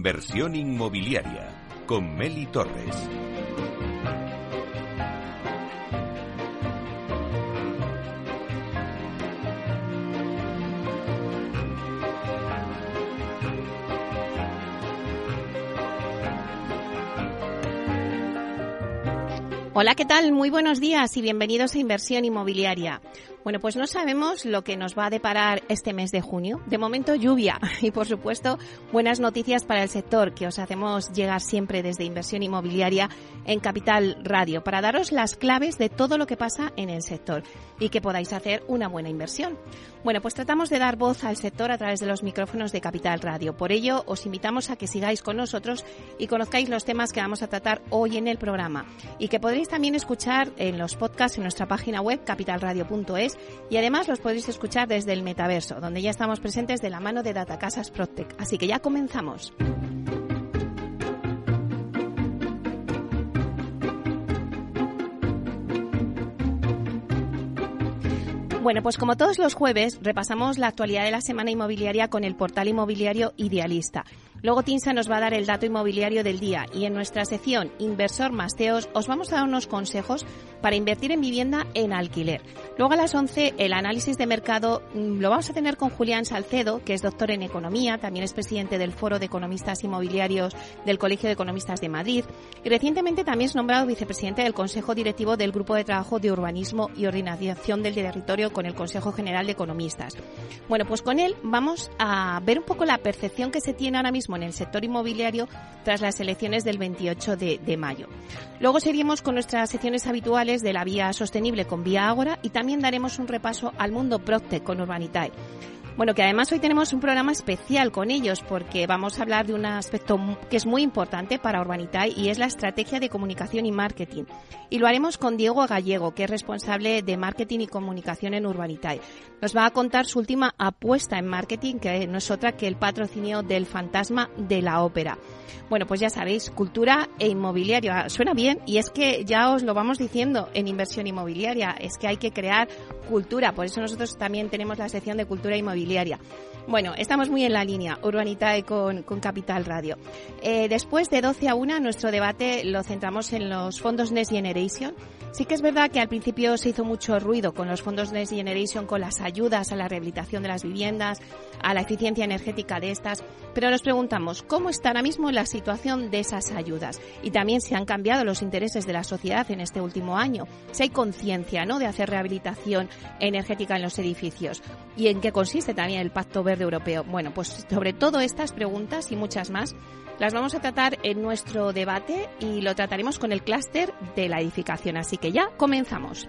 Inversión inmobiliaria con Meli Torres. Hola, ¿qué tal? Muy buenos días y bienvenidos a Inversión Inmobiliaria. Bueno, pues no sabemos lo que nos va a deparar este mes de junio. De momento lluvia y por supuesto buenas noticias para el sector que os hacemos llegar siempre desde Inversión Inmobiliaria en Capital Radio para daros las claves de todo lo que pasa en el sector y que podáis hacer una buena inversión. Bueno, pues tratamos de dar voz al sector a través de los micrófonos de Capital Radio. Por ello, os invitamos a que sigáis con nosotros y conozcáis los temas que vamos a tratar hoy en el programa y que podréis también escuchar en los podcasts en nuestra página web capitalradio.es y además los podéis escuchar desde el metaverso, donde ya estamos presentes de la mano de Datacasas Protec. Así que ya comenzamos. Bueno, pues como todos los jueves, repasamos la actualidad de la semana inmobiliaria con el portal inmobiliario Idealista. Luego Tinsa nos va a dar el dato inmobiliario del día y en nuestra sección Inversor Masteos os vamos a dar unos consejos para invertir en vivienda en alquiler. Luego a las 11 el análisis de mercado mm, lo vamos a tener con Julián Salcedo, que es doctor en economía, también es presidente del Foro de Economistas Inmobiliarios del Colegio de Economistas de Madrid y recientemente también es nombrado vicepresidente del Consejo Directivo del Grupo de Trabajo de Urbanismo y Ordenación del Territorio con el Consejo General de Economistas. Bueno, pues con él vamos a ver un poco la percepción que se tiene ahora mismo en el sector inmobiliario tras las elecciones del 28 de, mayo. Luego seguimos con nuestras secciones habituales de la vía sostenible con Vía Ágora y también daremos un repaso al mundo Procte con Urbanitae. Bueno, que además hoy tenemos un programa especial con ellos porque vamos a hablar de un aspecto que es muy importante para Urbanitae y es la estrategia de comunicación y marketing. Y lo haremos con Diego Gallego, que es responsable de marketing y comunicación en Urbanitae. Nos va a contar su última apuesta en marketing, que no es otra que el patrocinio del fantasma de la ópera. Bueno, pues ya sabéis, cultura e inmobiliario. Suena bien y es que ya os lo vamos diciendo en inversión inmobiliaria, es que hay que crear cultura. Por eso nosotros también tenemos la sección de cultura inmobiliaria. Bueno, estamos muy en la línea, Urbanitae con, con Capital Radio. Eh, después de 12 a 1, nuestro debate lo centramos en los fondos Next Generation. Sí que es verdad que al principio se hizo mucho ruido con los fondos Next Generation, con las ayudas a la rehabilitación de las viviendas, a la eficiencia energética de estas, pero nos preguntamos cómo está ahora mismo la situación de esas ayudas y también si han cambiado los intereses de la sociedad en este último año, si hay conciencia ¿no? de hacer rehabilitación energética en los edificios y en qué consiste también el Pacto Verde Europeo. Bueno, pues sobre todo estas preguntas y muchas más las vamos a tratar en nuestro debate y lo trataremos con el clúster de la edificación. Así que ya comenzamos.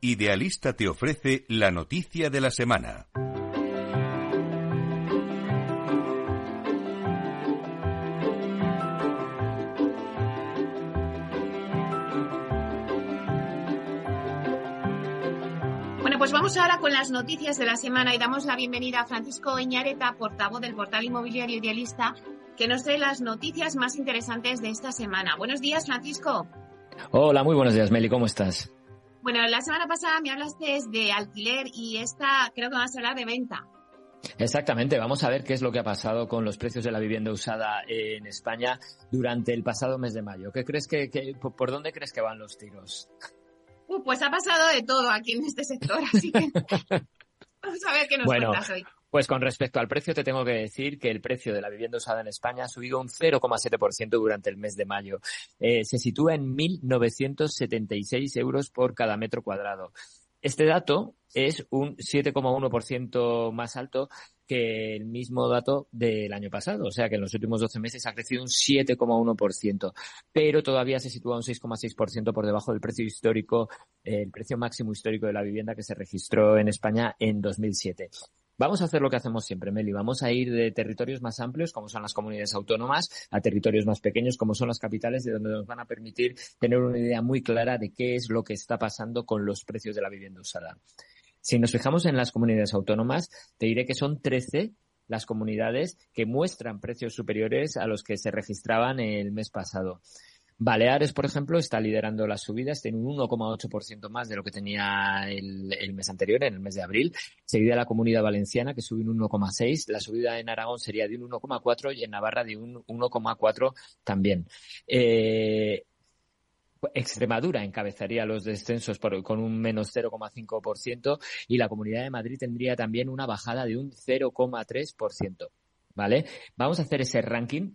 Idealista te ofrece la noticia de la semana. Vamos ahora con las noticias de la semana y damos la bienvenida a Francisco Eñareta, portavoz del portal inmobiliario idealista, que nos trae las noticias más interesantes de esta semana. Buenos días, Francisco. Hola, muy buenos días, Meli, ¿cómo estás? Bueno, la semana pasada me hablaste de alquiler y esta creo que vas a hablar de venta. Exactamente, vamos a ver qué es lo que ha pasado con los precios de la vivienda usada en España durante el pasado mes de mayo. ¿Qué crees que, por dónde crees que van los tiros? Uh, pues ha pasado de todo aquí en este sector, así que vamos a ver qué nos cuentas hoy. Pues con respecto al precio, te tengo que decir que el precio de la vivienda usada en España ha subido un 0,7% durante el mes de mayo. Eh, se sitúa en 1.976 euros por cada metro cuadrado. Este dato es un 7,1% más alto que el mismo dato del año pasado. O sea que en los últimos 12 meses ha crecido un 7,1%, pero todavía se sitúa un 6,6% por debajo del precio histórico, el precio máximo histórico de la vivienda que se registró en España en 2007. Vamos a hacer lo que hacemos siempre, Meli. Vamos a ir de territorios más amplios, como son las comunidades autónomas, a territorios más pequeños, como son las capitales, de donde nos van a permitir tener una idea muy clara de qué es lo que está pasando con los precios de la vivienda usada. Si nos fijamos en las comunidades autónomas, te diré que son 13 las comunidades que muestran precios superiores a los que se registraban el mes pasado. Baleares, por ejemplo, está liderando las subidas, tiene un 1,8% más de lo que tenía el, mes anterior, en el mes de abril. Seguida la comunidad valenciana, que sube un 1,6%. La subida en Aragón sería de un 1,4% y en Navarra de un 1,4% también. Eh, Extremadura encabezaría los descensos con un menos 0,5% y la Comunidad de Madrid tendría también una bajada de un 0,3%. ¿Vale? Vamos a hacer ese ranking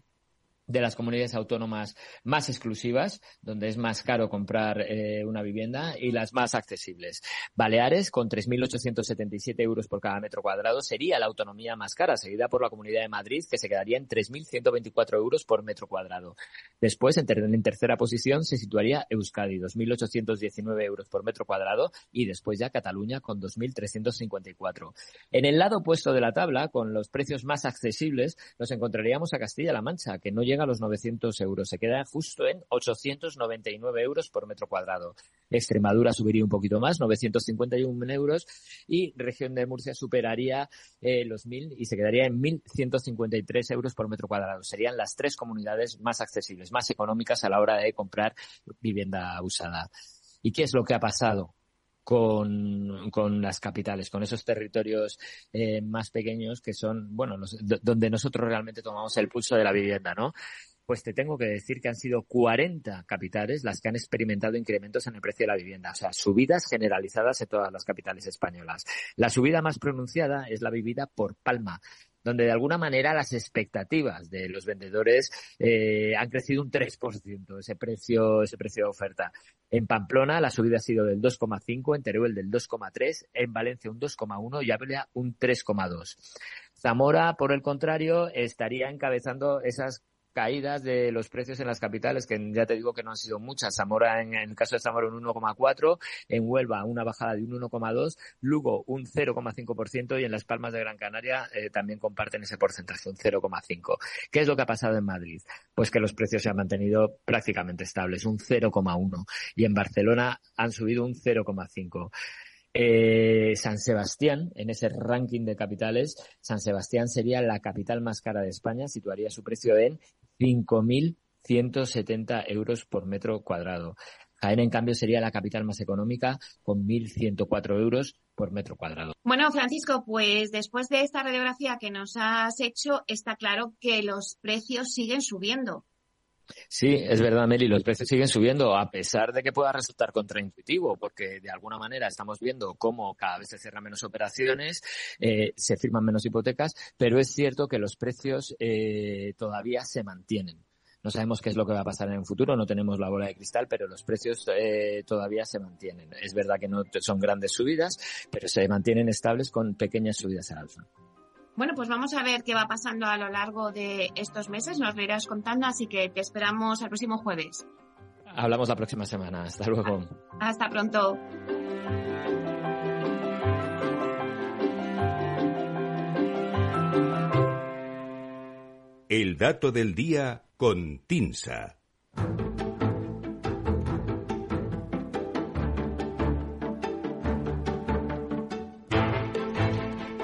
de las comunidades autónomas más exclusivas, donde es más caro comprar eh, una vivienda, y las más accesibles. Baleares, con 3.877 euros por cada metro cuadrado, sería la autonomía más cara, seguida por la Comunidad de Madrid, que se quedaría en 3.124 euros por metro cuadrado. Después, en, tercera posición, se situaría Euskadi, 2.819 euros por metro cuadrado, y después ya Cataluña, con 2.354. En el lado opuesto de la tabla, con los precios más accesibles, nos encontraríamos a Castilla-La Mancha, que no llega a los 900 euros, se queda justo en 899 euros por metro cuadrado. Extremadura subiría un poquito más, 951 euros, y región de Murcia superaría eh, los 1.000 y se quedaría en 1.153 euros por metro cuadrado. Serían las tres comunidades más accesibles, más económicas a la hora de comprar vivienda usada. ¿Y qué es lo que ha pasado? Con, con, las capitales, con esos territorios eh, más pequeños que son, bueno, los, donde nosotros realmente tomamos el pulso de la vivienda, ¿no? Pues te tengo que decir que han sido 40 capitales las que han experimentado incrementos en el precio de la vivienda, o sea, subidas generalizadas en todas las capitales españolas. La subida más pronunciada es la vivida por Palma, donde de alguna manera las expectativas de los vendedores eh, han crecido un 3%, ese precio, ese precio de oferta. En Pamplona la subida ha sido del 2,5, en Teruel del 2,3, en Valencia un 2,1 y Ávila un 3,2. Zamora, por el contrario, estaría encabezando esas caídas de los precios en las capitales, que ya te digo que no han sido muchas. Zamora, en, el caso de Zamora, un 1,4, en Huelva una bajada de un 1,2, Lugo un 0,5% y en Las Palmas de Gran Canaria eh, también comparten ese porcentaje, un 0,5. ¿Qué es lo que ha pasado en Madrid? Pues que los precios se han mantenido prácticamente estables, un 0,1 y en Barcelona han subido un 0,5. Eh, San Sebastián, en ese ranking de capitales, San Sebastián sería la capital más cara de España, situaría su precio en 5.170 euros por metro cuadrado. Jaén, en cambio, sería la capital más económica con 1.104 euros por metro cuadrado. Bueno, Francisco, pues después de esta radiografía que nos has hecho, está claro que los precios siguen subiendo. Sí, es verdad, Meli, los precios siguen subiendo a pesar de que pueda resultar contraintuitivo, porque de alguna manera estamos viendo cómo cada vez se cierran menos operaciones, eh, se firman menos hipotecas, pero es cierto que los precios eh, todavía se mantienen. No sabemos qué es lo que va a pasar en el futuro, no tenemos la bola de cristal, pero los precios eh, todavía se mantienen. Es verdad que no son grandes subidas, pero se mantienen estables con pequeñas subidas al alza. Bueno, pues vamos a ver qué va pasando a lo largo de estos meses, nos lo irás contando, así que te esperamos el próximo jueves. Hablamos la próxima semana. Hasta luego. Hasta pronto. El dato del día con Tinsa.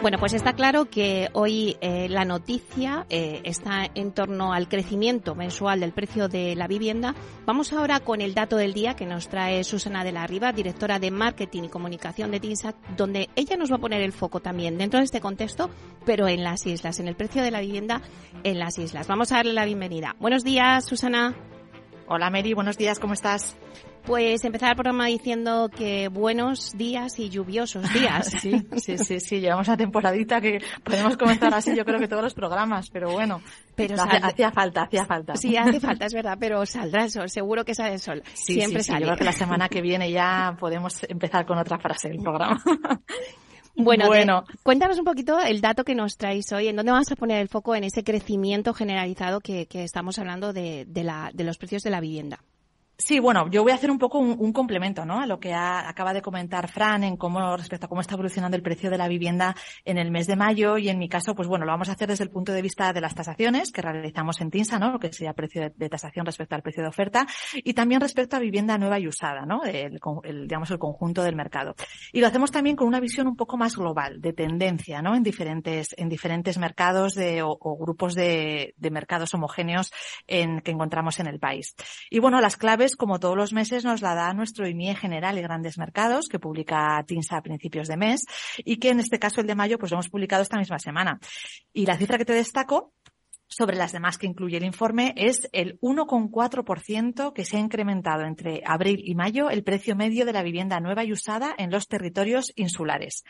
Bueno, pues está claro que hoy eh, la noticia eh, está en torno al crecimiento mensual del precio de la vivienda. Vamos ahora con el dato del día que nos trae Susana de la Riva, directora de Marketing y Comunicación de TINSAC, donde ella nos va a poner el foco también dentro de este contexto, pero en las islas, en el precio de la vivienda en las islas. Vamos a darle la bienvenida. Buenos días, Susana. Hola Mary, buenos días, ¿cómo estás? Pues empezar el programa diciendo que buenos días y lluviosos días. Sí, sí, sí, sí, llevamos una temporadita que podemos comenzar así, yo creo que todos los programas, pero bueno, pero hacía falta, hacía falta. Sí, hace falta, es verdad, pero saldrá el sol, seguro que sale el sol. Siempre sí, Yo creo que la semana que viene ya podemos empezar con otra frase del programa. Bueno, bueno. cuéntanos un poquito el dato que nos traéis hoy, en dónde vamos a poner el foco en ese crecimiento generalizado que, que estamos hablando de, de, la, de los precios de la vivienda. Sí, bueno, yo voy a hacer un poco un, complemento, ¿no? A lo que acaba de comentar Fran en cómo respecto a cómo está evolucionando el precio de la vivienda en el mes de mayo y en mi caso, pues bueno, lo vamos a hacer desde el punto de vista de las tasaciones que realizamos en TINSA, ¿no? Lo que sería el precio de, tasación respecto al precio de oferta y también respecto a vivienda nueva y usada, ¿no? El, digamos el conjunto del mercado. Y lo hacemos también con una visión un poco más global de tendencia, ¿no? En diferentes en diferentes mercados de, o, grupos de, de mercados homogéneos en que encontramos en el país. Y bueno, las claves como todos los meses, nos la da nuestro IMIE General y Grandes Mercados, que publica TINSA a principios de mes, y que en este caso el de mayo, pues lo hemos publicado esta misma semana. Y la cifra que te destaco sobre las demás que incluye el informe es el 1,4% que se ha incrementado entre abril y mayo el precio medio de la vivienda nueva y usada en los territorios insulares.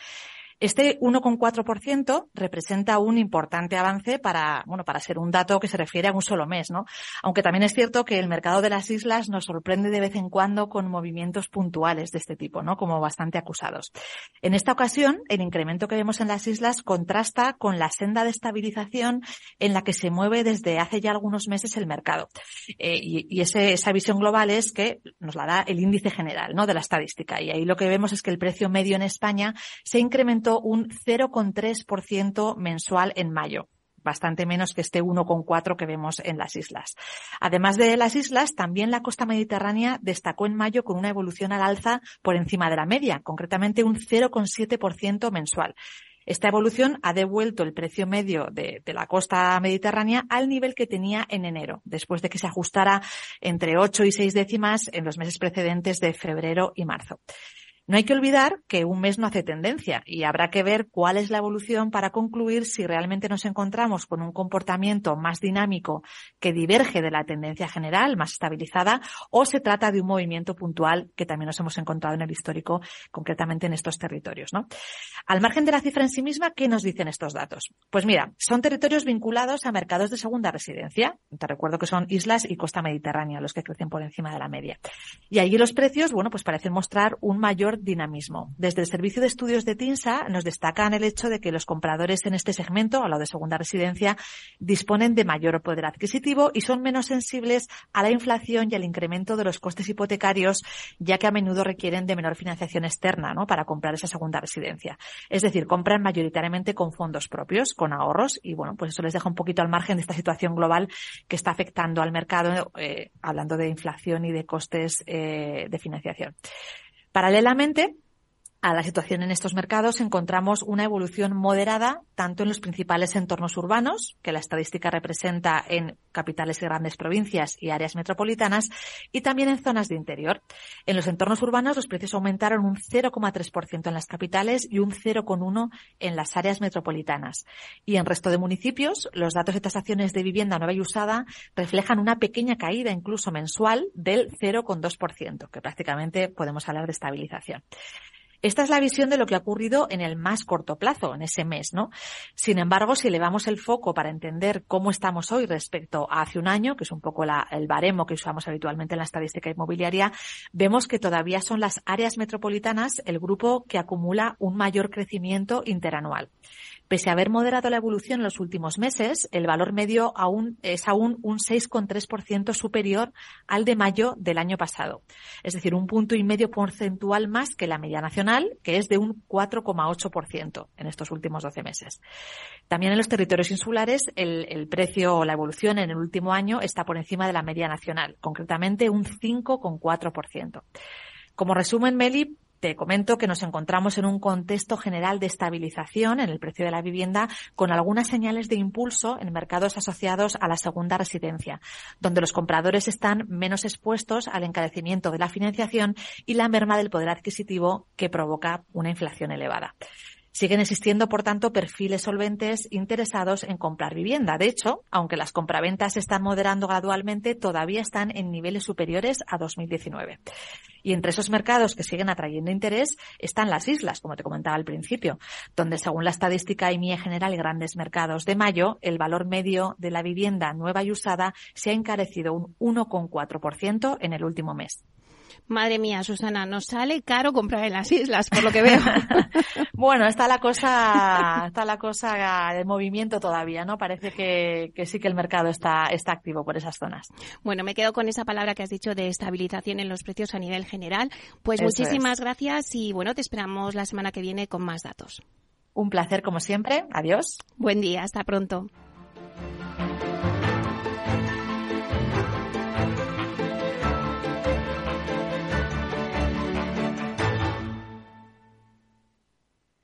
Este 1,4% representa un importante avance para, bueno, para ser un dato que se refiere a un solo mes, ¿no? Aunque también es cierto que el mercado de las islas nos sorprende de vez en cuando con movimientos puntuales de este tipo, ¿no? Como bastante acusados. En esta ocasión, el incremento que vemos en las islas contrasta con la senda de estabilización en la que se mueve desde hace ya algunos meses el mercado. Eh, y, esa visión global es que nos la da el índice general, ¿no? De la estadística. Y ahí lo que vemos es que el precio medio en España se incrementó un 0,3% mensual en mayo bastante menos que este 1,4 que vemos en las islas. Además de las islas, también la costa mediterránea destacó en mayo con una evolución al alza por encima de la media, concretamente un 0,7% mensual. Esta evolución ha devuelto el precio medio de, de, la costa mediterránea al nivel que tenía en enero, después de que se ajustara entre 8 y 6 décimas en los meses precedentes de febrero y marzo. No hay que olvidar que un mes no hace tendencia y habrá que ver cuál es la evolución para concluir si realmente nos encontramos con un comportamiento más dinámico que diverge de la tendencia general, más estabilizada, o se trata de un movimiento puntual que también nos hemos encontrado en el histórico, concretamente en estos territorios. ¿no? Al margen de la cifra en sí misma, ¿qué nos dicen estos datos? Pues mira, son territorios vinculados a mercados de segunda residencia. Te recuerdo que son islas y costa mediterránea los que crecen por encima de la media. Y allí los precios, bueno, pues parecen mostrar un mayor dinamismo. Desde el Servicio de Estudios de TINSA nos destacan el hecho de que los compradores en este segmento, a lo de segunda residencia, disponen de mayor poder adquisitivo y son menos sensibles a la inflación y al incremento de los costes hipotecarios, ya que a menudo requieren de menor financiación externa ¿no? para comprar esa segunda residencia. Es decir, compran mayoritariamente con fondos propios, con ahorros, y bueno, pues eso les deja un poquito al margen de esta situación global que está afectando al mercado, eh, hablando de inflación y de costes eh, de financiación. Paralelamente, a la situación en estos mercados encontramos una evolución moderada tanto en los principales entornos urbanos, que la estadística representa en capitales y grandes provincias y áreas metropolitanas, y también en zonas de interior. En los entornos urbanos los precios aumentaron un 0,3% en las capitales y un 0,1% en las áreas metropolitanas. Y en resto de municipios, los datos de tasaciones de vivienda nueva y usada reflejan una pequeña caída incluso mensual del 0,2%, que prácticamente podemos hablar de estabilización. Esta es la visión de lo que ha ocurrido en el más corto plazo, en ese mes, ¿no? Sin embargo, si elevamos el foco para entender cómo estamos hoy respecto a hace un año, que es un poco el baremo que usamos habitualmente en la estadística inmobiliaria, vemos que todavía son las áreas metropolitanas el grupo que acumula un mayor crecimiento interanual. Pese a haber moderado la evolución en los últimos meses, el valor medio aún es aún un 6,3% superior al de mayo del año pasado. Es decir, un punto y medio porcentual más que la media nacional, que es de un 4,8% en estos últimos 12 meses. También en los territorios insulares, el, el precio o la evolución en el último año está por encima de la media nacional, concretamente un 5,4%. Como resumen, Meli, Te comento que nos encontramos en un contexto general de estabilización en el precio de la vivienda con algunas señales de impulso en mercados asociados a la segunda residencia, donde los compradores están menos expuestos al encarecimiento de la financiación y la merma del poder adquisitivo que provoca una inflación elevada. Siguen existiendo, por tanto, perfiles solventes interesados en comprar vivienda. De hecho, aunque las compraventas se están moderando gradualmente, todavía están en niveles superiores a 2019. Y entre esos mercados que siguen atrayendo interés están las islas, como te comentaba al principio, donde según la estadística IMIE General y Grandes Mercados de mayo, el valor medio de la vivienda nueva y usada se ha encarecido un 1,4% en el último mes. Madre mía, Susana, nos sale caro comprar en las islas, por lo que veo. bueno, está la cosa, está la cosa de movimiento todavía, ¿no? Parece que, sí que el mercado está, está activo por esas zonas. Bueno, me quedo con esa palabra que has dicho de estabilización en los precios a nivel general. Pues muchísimas gracias y bueno, te esperamos la semana que viene con más datos. Un placer como siempre. Adiós. Buen día, hasta pronto.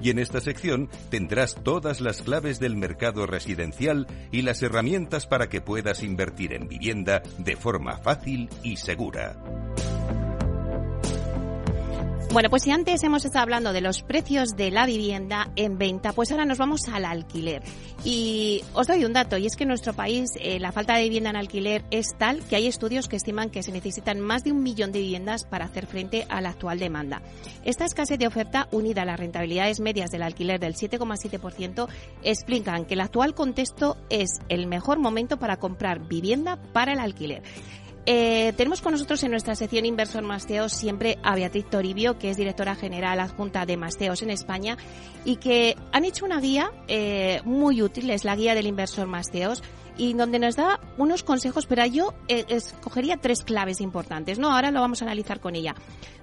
y en esta sección tendrás todas las claves del mercado residencial y las herramientas para que puedas invertir en vivienda de forma fácil y segura. Bueno, pues si antes hemos estado hablando de los precios de la vivienda en venta, pues ahora nos vamos al alquiler. Y os doy un dato, y es que en nuestro país eh, la falta de vivienda en alquiler es tal que hay estudios que estiman que se necesitan más de un millón de viviendas para hacer frente a la actual demanda. Esta escasez de oferta, unida a las rentabilidades medias del alquiler del 7,7%, explican que el actual contexto es el mejor momento para comprar vivienda para el alquiler. Eh, tenemos con nosotros en nuestra sección Inversor Masteos siempre a Beatriz Toribio, que es directora general adjunta de Masteos en España, y que han hecho una guía eh, muy útil, es la guía del Inversor Masteos, y donde nos da unos consejos, pero yo eh, escogería tres claves importantes, ¿no? Ahora lo vamos a analizar con ella.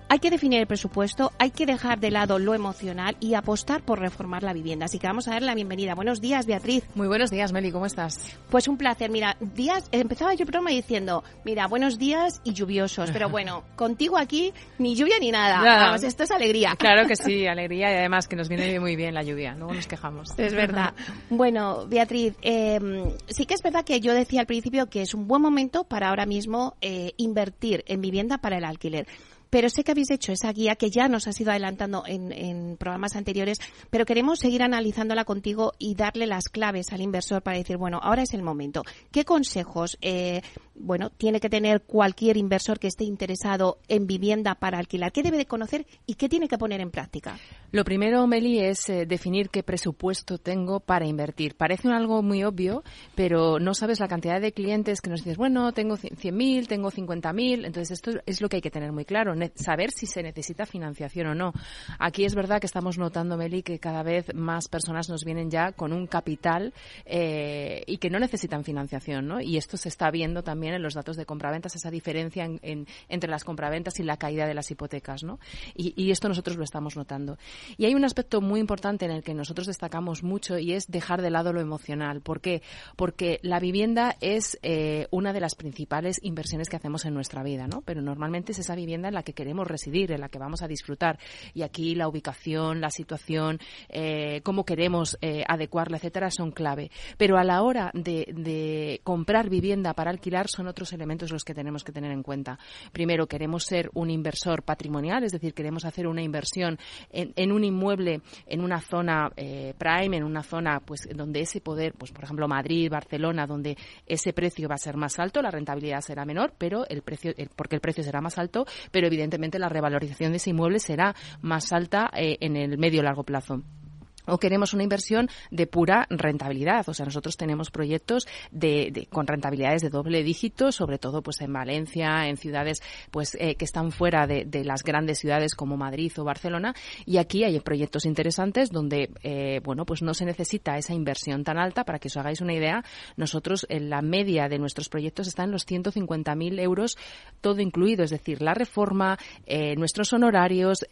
Hay que definir el presupuesto, hay que dejar de lado lo emocional y apostar por reformar la vivienda. Así que vamos a dar la bienvenida. Buenos días, Beatriz. Muy buenos días, Meli, ¿cómo estás? Pues un placer. Mira, días, empezaba yo el programa diciendo, mira, buenos días y lluviosos. Pero bueno, contigo aquí ni lluvia ni nada. Vamos, esto es alegría. Claro que sí, alegría y además que nos viene muy bien la lluvia. Luego nos quejamos. Es verdad. bueno, Beatriz, eh, sí que es verdad que yo decía al principio que es un buen momento para ahora mismo eh, invertir en vivienda para el alquiler pero sé que habéis hecho esa guía que ya nos has ido adelantando en, programas anteriores, pero queremos seguir analizándola contigo y darle las claves al inversor para decir, bueno, ahora es el momento. ¿Qué consejos, eh, bueno, tiene que tener cualquier inversor que esté interesado en vivienda para alquilar? ¿Qué debe de conocer y qué tiene que poner en práctica? Lo primero, Meli, es eh, definir qué presupuesto tengo para invertir. Parece algo muy obvio, pero no sabes la cantidad de clientes que nos dices, bueno, tengo 100.000, tengo 50.000. Entonces, esto es lo que hay que tener muy claro, saber si se necesita financiación o no. Aquí es verdad que estamos notando, Meli, que cada vez más personas nos vienen ya con un capital eh, y que no necesitan financiación, ¿no? Y esto se está viendo también en los datos de compraventas, esa diferencia entre las compraventas y la caída de las hipotecas, ¿no? y esto nosotros lo estamos notando. Y hay un aspecto muy importante en el que nosotros destacamos mucho y es dejar de lado lo emocional. ¿Por qué? Porque la vivienda es eh, una de las principales inversiones que hacemos en nuestra vida, ¿no? Pero normalmente es esa vivienda en la que queremos residir, en la que vamos a disfrutar. Y aquí la ubicación, la situación, eh, cómo queremos eh, adecuarla, etcétera, son clave. Pero a la hora de, comprar vivienda para alquilar son otros elementos los que tenemos que tener en cuenta. Primero, queremos ser un inversor patrimonial, es decir, queremos hacer una inversión en, un inmueble en una zona eh, prime, en una zona pues donde ese poder, pues por ejemplo Madrid, Barcelona, donde ese precio va a ser más alto, la rentabilidad será menor, pero el precio, porque el precio será más alto, pero evidentemente la revalorización de ese inmueble será más alta eh, en el medio largo plazo o queremos una inversión de pura rentabilidad. O sea, nosotros tenemos proyectos de, con rentabilidades de doble dígito, sobre todo pues en Valencia, en ciudades pues eh, que están fuera de, las grandes ciudades como Madrid o Barcelona. Y aquí hay proyectos interesantes donde eh, bueno pues no se necesita esa inversión tan alta. Para que os hagáis una idea, nosotros en la media de nuestros proyectos está en los 150.000 euros todo incluido, es decir, la reforma, eh, nuestros honorarios,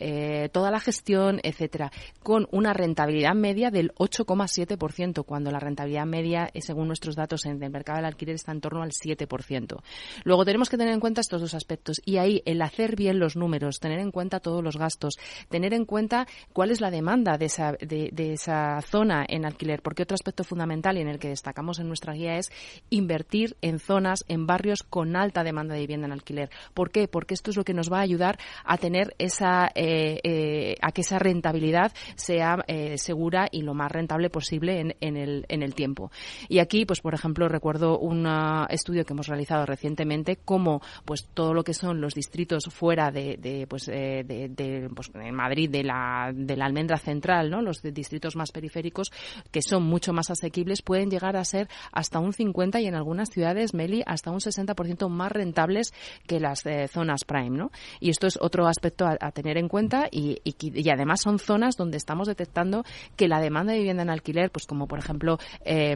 toda la gestión, etcétera, con una rentabilidad media del 8,7%, cuando la rentabilidad media, eh, según nuestros datos en el mercado del alquiler, está en torno al 7%. Luego tenemos que tener en cuenta estos dos aspectos y ahí el hacer bien los números, tener en cuenta todos los gastos, tener en cuenta cuál es la demanda de esa, de, esa zona en alquiler, porque otro aspecto fundamental y en el que destacamos en nuestra guía es invertir en zonas, en barrios con alta demanda de vivienda en alquiler. ¿Por qué? Porque esto es lo que nos va a ayudar a tener esa, eh, eh, a que esa rentabilidad sea segura y lo más rentable posible en, en, el, en el tiempo. Y aquí, pues por ejemplo, recuerdo un estudio que hemos realizado recientemente cómo pues todo lo que son los distritos fuera de, de pues, eh, de, pues, Madrid de la, de la almendra central, ¿no? los distritos más periféricos que son mucho más asequibles pueden llegar a ser hasta un 50 y en algunas ciudades, Meli, hasta un 60% más rentables que las eh, zonas prime, ¿no? Y esto es otro aspecto a, tener en cuenta y, y, además son zonas donde estamos detectando que la demanda de vivienda en alquiler, pues como por ejemplo eh,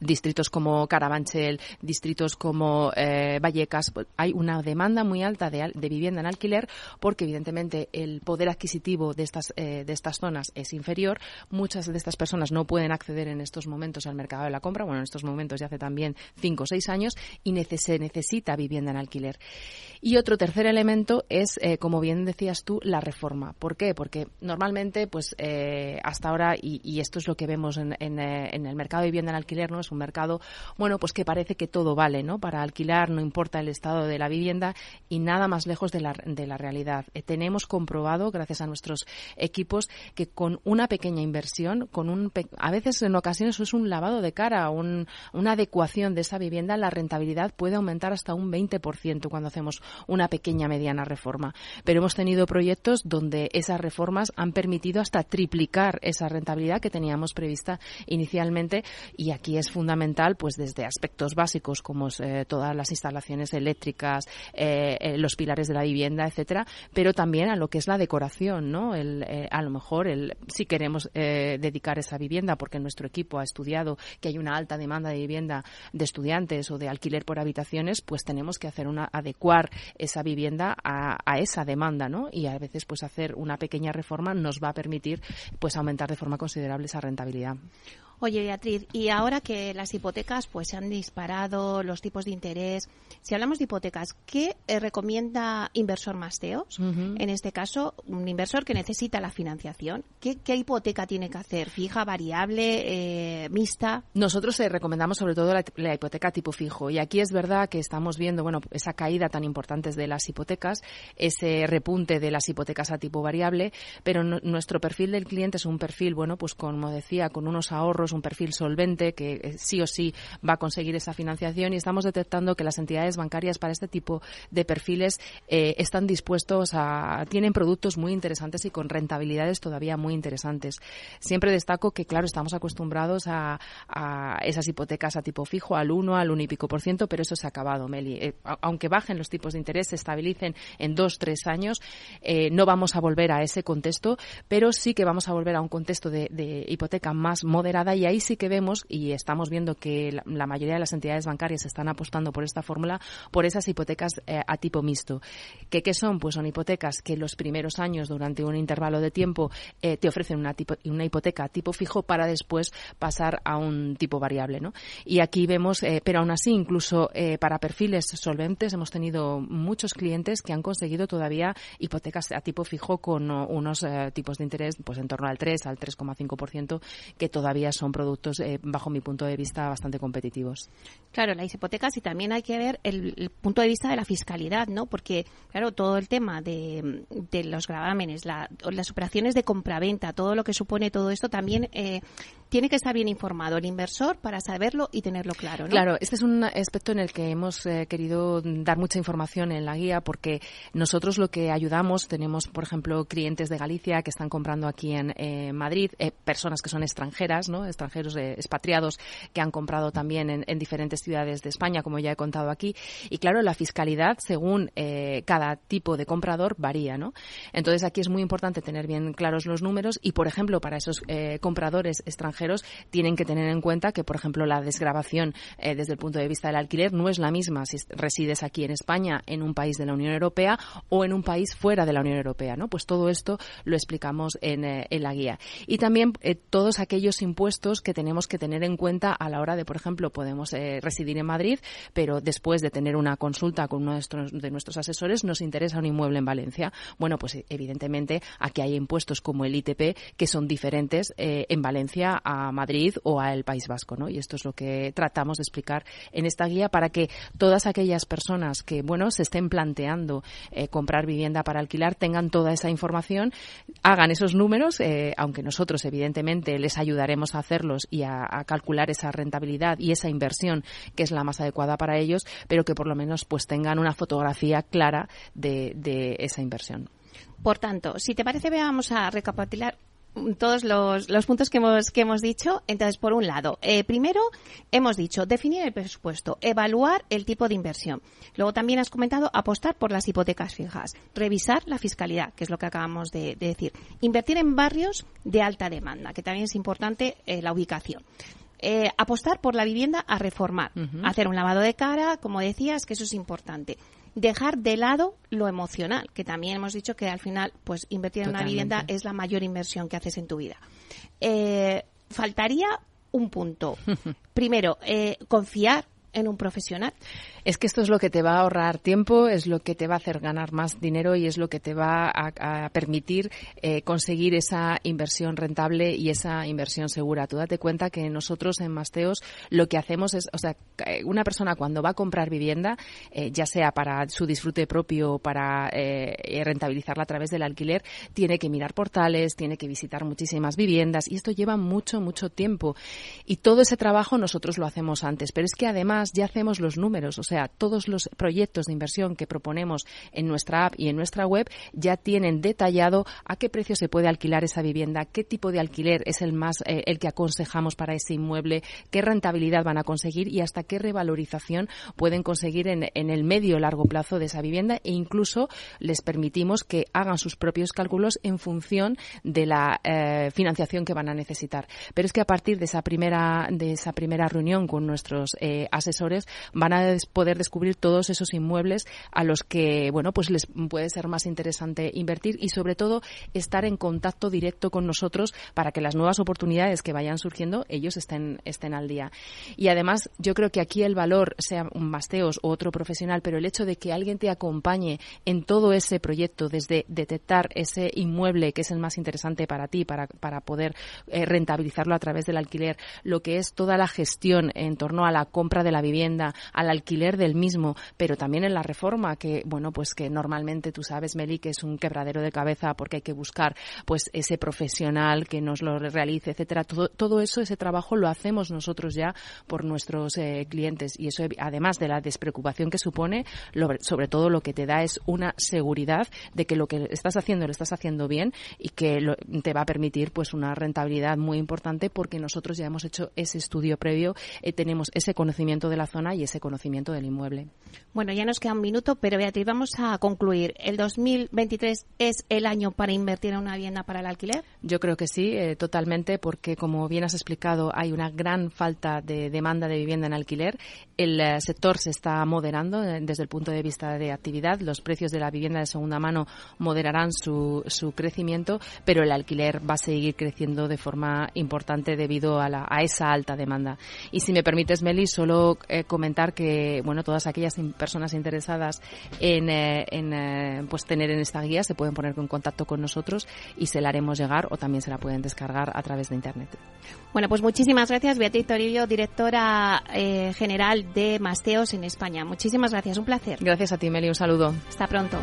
distritos como Carabanchel, distritos como eh, Vallecas, pues, hay una demanda muy alta de, vivienda en alquiler porque evidentemente el poder adquisitivo de estas eh, de estas zonas es inferior. Muchas de estas personas no pueden acceder en estos momentos al mercado de la compra, bueno, en estos momentos ya hace también cinco o seis años y se necesita vivienda en alquiler. Y otro tercer elemento es, eh, como bien decías tú, la reforma. ¿Por qué? Porque normalmente, pues hasta ahora, y, esto es lo que vemos en el mercado de vivienda en alquiler, ¿no? Es un mercado, bueno, pues que parece que todo vale, ¿no? Para alquilar, no importa el estado de la vivienda y nada más lejos de la, de la realidad. Eh, tenemos comprobado, gracias a nuestros equipos, que con una pequeña inversión, con un, a veces en ocasiones es un lavado de cara, un, una adecuación de esa vivienda, la rentabilidad puede aumentar hasta un 20% cuando hacemos una pequeña mediana reforma. Pero hemos tenido proyectos donde esas reformas han permitido hasta triplicar esa rentabilidad que teníamos prevista inicialmente y aquí es fundamental, pues desde aspectos básicos como eh, todas las instalaciones eléctricas, eh, eh, los pilares de la vivienda, etcétera, pero también a lo que es la decoración, ¿no? El, a lo mejor, el, si queremos dedicar esa vivienda, porque nuestro equipo ha estudiado que hay una alta demanda de vivienda de estudiantes o de alquiler por habitaciones, pues tenemos que hacer una adecuar esa vivienda a, a esa demanda, ¿no? Y a veces, pues hacer una pequeña reforma nos va a permitir, pues aumentar de forma considerable esa rentabilidad. Oye, Beatriz, y ahora que las hipotecas pues se han disparado, los tipos de interés, si hablamos de hipotecas, ¿qué eh, recomienda Inversor Masteos? En este caso, un inversor que necesita la financiación, ¿qué, hipoteca tiene que hacer? ¿Fija, variable, eh, mixta? Nosotros eh, recomendamos sobre todo la, hipoteca tipo fijo. Y aquí es verdad que estamos viendo, bueno, esa caída tan importante de las hipotecas, ese repunte de las hipotecas a tipo variable, pero nuestro perfil del cliente es un perfil, bueno, pues como decía, con unos ahorros un perfil solvente que eh, sí o sí va a conseguir esa financiación y estamos detectando que las entidades bancarias para este tipo de perfiles eh, están dispuestos a tienen productos muy interesantes y con rentabilidades todavía muy interesantes. Siempre destaco que claro estamos acostumbrados a, esas hipotecas a tipo fijo al 1 al 1 y pico por ciento, pero eso se ha acabado, Meli. Eh, aunque bajen los tipos de interés, se estabilicen en dos tres años, no vamos a volver a ese contexto, pero sí que vamos a volver a un contexto de, de hipoteca más moderada y y ahí sí que vemos y estamos viendo que la, mayoría de las entidades bancarias están apostando por esta fórmula, por esas hipotecas eh, a tipo mixto. ¿Qué, ¿Qué son? Pues son hipotecas que los primeros años, durante un intervalo de tiempo, eh, te ofrecen una, tipo, una hipoteca a tipo fijo para después pasar a un tipo variable. ¿no? Y aquí vemos, eh, pero aún así, incluso para perfiles solventes, hemos tenido muchos clientes que han conseguido todavía hipotecas a tipo fijo con unos tipos de interés pues en torno al 3, al 3,5%, que todavía son productos, bajo mi punto de vista, bastante competitivos. Claro, las hipotecas y también hay que ver el, punto de vista de la fiscalidad, ¿no? Porque, claro, todo el tema de, los gravámenes, las operaciones de compraventa, todo lo que supone todo esto también eh, tiene que estar bien informado el inversor para saberlo y tenerlo claro. Claro, este es un aspecto en el que hemos eh, querido dar mucha información en la guía porque nosotros lo que ayudamos, tenemos, por ejemplo, clientes de Galicia que están comprando aquí en eh, Madrid, personas que son extranjeras, ¿no? Extranjeros expatriados que han comprado también en, en diferentes ciudades de España, como ya he contado aquí. Y claro, la fiscalidad, según eh, cada tipo de comprador, varía, ¿no? Entonces aquí es muy importante tener bien claros los números y, por ejemplo, para esos eh, compradores extranjeros tienen que tener en cuenta que, por ejemplo, la desgrabación eh, desde el punto de vista del alquiler no es la misma si resides aquí en España, en un país de la Unión Europea o en un país fuera de la Unión Europea, ¿no? Pues todo esto lo explicamos en, en la guía. Y también todos aquellos impuestos que tenemos que tener en cuenta a la hora de, por ejemplo, podemos residir en Madrid, pero después de tener una consulta con uno de nuestros, asesores nos interesa un inmueble en Valencia. Bueno, pues evidentemente aquí hay impuestos como el ITP que son diferentes eh, en Valencia a Madrid o al País Vasco, ¿no? Y esto es lo que tratamos de explicar en esta guía para que todas aquellas personas que, bueno, se estén planteando eh, comprar vivienda para alquilar tengan toda esa información, hagan esos números, eh, aunque nosotros evidentemente les ayudaremos a hacerlos y a, a calcular esa rentabilidad y esa inversión que es la más adecuada para ellos, pero que por lo menos pues tengan una fotografía clara de, de esa inversión. Por tanto, si te parece, vamos a recapitular todos los, los, puntos que hemos, que hemos dicho. Entonces, por un lado, eh, primero hemos dicho definir el presupuesto, evaluar el tipo de inversión. Luego también has comentado apostar por las hipotecas fijas, revisar la fiscalidad, que es lo que acabamos de, decir, invertir en barrios de alta demanda, que también es importante eh, la ubicación. Eh, apostar por la vivienda a reformar, hacer un lavado de cara, como decías, que eso es importante. Dejar de lado lo emocional, que también hemos dicho que al final, pues invertir en una vivienda es la mayor inversión que haces en tu vida. Eh, faltaría un punto. Primero, eh, confiar en un profesional. Es que esto es lo que te va a ahorrar tiempo, es lo que te va a hacer ganar más dinero y es lo que te va a, permitir eh, conseguir esa inversión rentable y esa inversión segura. Tú date cuenta que nosotros en Masteos lo que hacemos es, o sea, una persona cuando va a comprar vivienda, eh, ya sea para su disfrute propio o para eh, rentabilizarla a través del alquiler, tiene que mirar portales, tiene que visitar muchísimas viviendas y esto lleva mucho, mucho tiempo. Y todo ese trabajo nosotros lo hacemos antes, pero es que además ya hacemos los números, o sea, todos los proyectos de inversión que proponemos en nuestra app y en nuestra web ya tienen detallado a qué precio se puede alquilar esa vivienda, qué tipo de alquiler es el más eh, el que aconsejamos para ese inmueble, qué rentabilidad van a conseguir y hasta qué revalorización pueden conseguir en, el medio largo plazo de esa vivienda e incluso les permitimos que hagan sus propios cálculos en función de la eh, financiación que van a necesitar. Pero es que a partir de esa primera de esa primera reunión con nuestros eh, asesores van a poder descubrir todos esos inmuebles a los que, bueno, pues les puede ser más interesante invertir y sobre todo estar en contacto directo con nosotros para que las nuevas oportunidades que vayan surgiendo ellos estén, estén al día. Y además yo creo que aquí el valor, sea un Masteos o otro profesional, pero el hecho de que alguien te acompañe en todo ese proyecto, desde detectar ese inmueble que es el más interesante para ti, para, para poder eh, rentabilizarlo a través del alquiler, lo que es toda la gestión en torno a la compra de la vivienda, al alquiler del mismo, pero también en la reforma, que bueno, pues que normalmente tú sabes, Meli, que es un quebradero de cabeza porque hay que buscar pues ese profesional que nos lo realice, etcétera. Todo, todo eso, ese trabajo lo hacemos nosotros ya por nuestros eh, clientes y eso además de la despreocupación que supone, sobre todo lo que te da es una seguridad de que lo que estás haciendo lo estás haciendo bien y que te va a permitir pues una rentabilidad muy importante porque nosotros ya hemos hecho ese estudio previo, eh, tenemos ese conocimiento de la zona y ese conocimiento del del inmueble. Bueno, ya nos queda un minuto, pero Beatriz, vamos a concluir. ¿El 2023 es el año para invertir en una vivienda para el alquiler? Yo creo que sí, eh, totalmente, porque como bien has explicado, hay una gran falta de demanda de vivienda en alquiler. El eh, sector se está moderando eh, desde el punto de vista de actividad. Los precios de la vivienda de segunda mano moderarán su, su crecimiento, pero el alquiler va a seguir creciendo de forma importante debido a, la, a esa alta demanda. Y si me permites, Meli, solo comentar que, bueno, todas aquellas personas interesadas en, eh, eh, pues tener en esta guía se pueden poner en contacto con nosotros y se la haremos llegar o también se la pueden descargar a través de internet. Bueno, pues muchísimas gracias Beatriz Toribio, directora eh, general de Masteos en España. Muchísimas gracias, un placer. Gracias a ti, Meli, un saludo. Hasta pronto.